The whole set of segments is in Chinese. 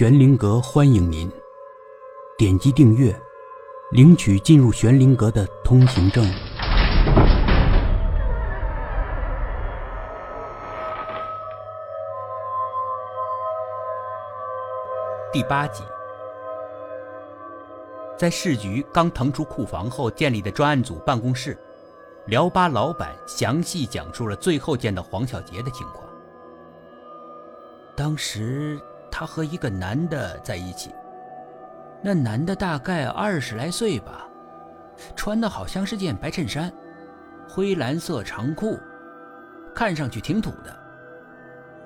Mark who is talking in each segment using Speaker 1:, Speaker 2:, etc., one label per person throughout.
Speaker 1: 玄灵阁欢迎您，点击订阅，领取进入玄灵阁的通行证。第八集，在市局刚腾出库房后建立的专案组办公室，辽巴老板详细讲述了最后见到黄小杰的情况。当时。他和一个男的在一起，那男的大概二十来岁吧，穿的好像是件白衬衫，灰蓝色长裤，看上去挺土的。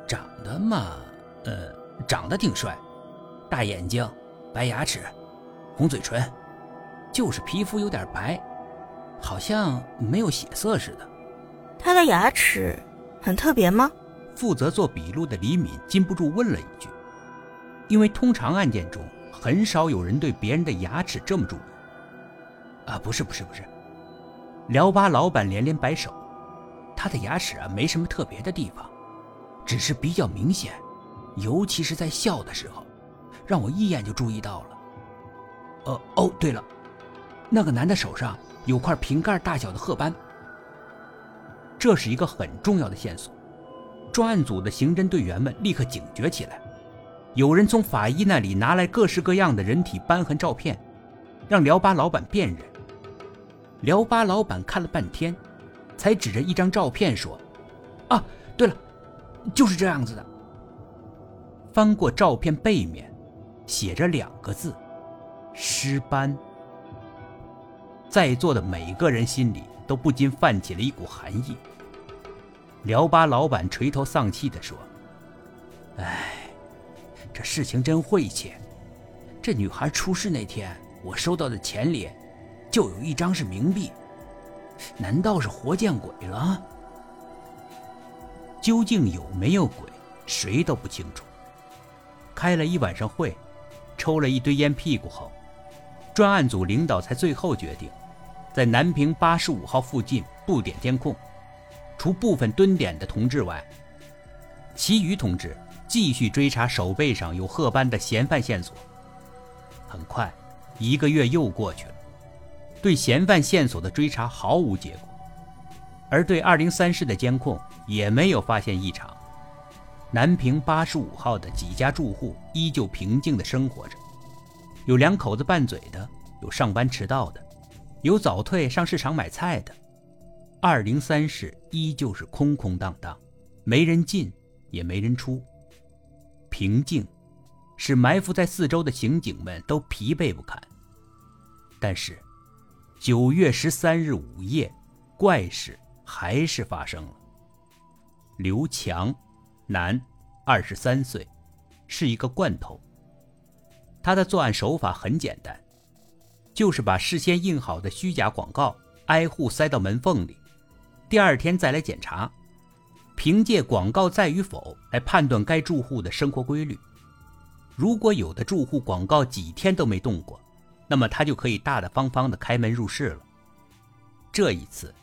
Speaker 1: 长得嘛，呃，长得挺帅，大眼睛，白牙齿，红嘴唇，就是皮肤有点白，好像没有血色似的。
Speaker 2: 他的牙齿很特别吗？
Speaker 1: 负责做笔录的李敏禁不住问了一句。因为通常案件中很少有人对别人的牙齿这么注意。啊，不是不是不是，辽巴老板连连摆手，他的牙齿啊没什么特别的地方，只是比较明显，尤其是在笑的时候，让我一眼就注意到了。呃哦，对了，那个男的手上有块瓶盖大小的褐斑，这是一个很重要的线索，专案组的刑侦队员们立刻警觉起来。有人从法医那里拿来各式各样的人体斑痕照片，让辽巴老板辨认。辽巴老板看了半天，才指着一张照片说：“啊，对了，就是这样子的。”翻过照片背面，写着两个字：“尸斑。”在座的每个人心里都不禁泛起了一股寒意。辽巴老板垂头丧气地说：“唉。”这事情真晦气！这女孩出事那天，我收到的钱里就有一张是冥币，难道是活见鬼了？究竟有没有鬼，谁都不清楚。开了一晚上会，抽了一堆烟屁股后，专案组领导才最后决定，在南平八十五号附近布点监控，除部分蹲点的同志外，其余同志。继续追查手背上有褐斑的嫌犯线索。很快，一个月又过去了，对嫌犯线索的追查毫无结果，而对二零三室的监控也没有发现异常。南平八十五号的几家住户依旧平静地生活着，有两口子拌嘴的，有上班迟到的，有早退上市场买菜的。二零三室依旧是空空荡荡，没人进，也没人出。平静，使埋伏在四周的刑警们都疲惫不堪。但是，九月十三日午夜，怪事还是发生了。刘强，男，二十三岁，是一个惯头。他的作案手法很简单，就是把事先印好的虚假广告挨户塞到门缝里，第二天再来检查。凭借广告在与否来判断该住户的生活规律。如果有的住户广告几天都没动过，那么他就可以大大方方的开门入室了。这一次，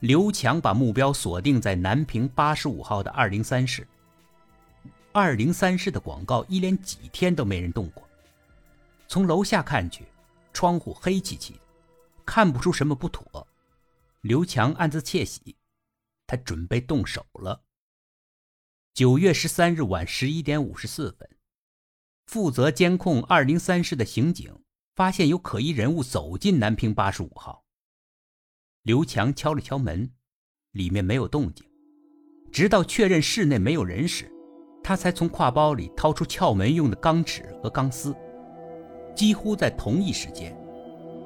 Speaker 1: 刘强把目标锁定在南平八十五号的二零三室。二零三室的广告一连几天都没人动过。从楼下看去，窗户黑漆漆的，看不出什么不妥。刘强暗自窃喜。他准备动手了。九月十三日晚十一点五十四分，负责监控二零三室的刑警发现有可疑人物走进南平八十五号。刘强敲了敲门，里面没有动静。直到确认室内没有人时，他才从挎包里掏出撬门用的钢尺和钢丝。几乎在同一时间，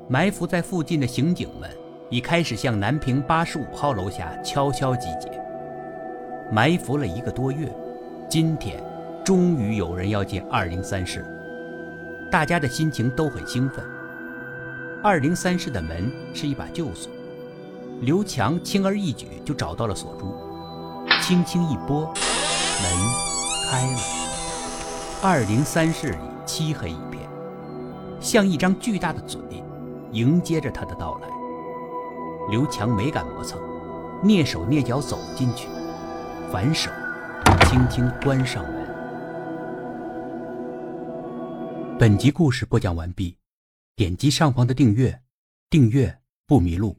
Speaker 1: 埋伏在附近的刑警们。已开始向南平八十五号楼下悄悄集结，埋伏了一个多月，今天终于有人要进二零三室，大家的心情都很兴奋。二零三室的门是一把旧锁，刘强轻而易举就找到了锁珠，轻轻一拨，门开了。二零三室里漆黑一片，像一张巨大的嘴，迎接着他的到来。刘强没敢磨蹭，蹑手蹑脚走进去，反手轻轻关上门。本集故事播讲完毕，点击上方的订阅，订阅不迷路。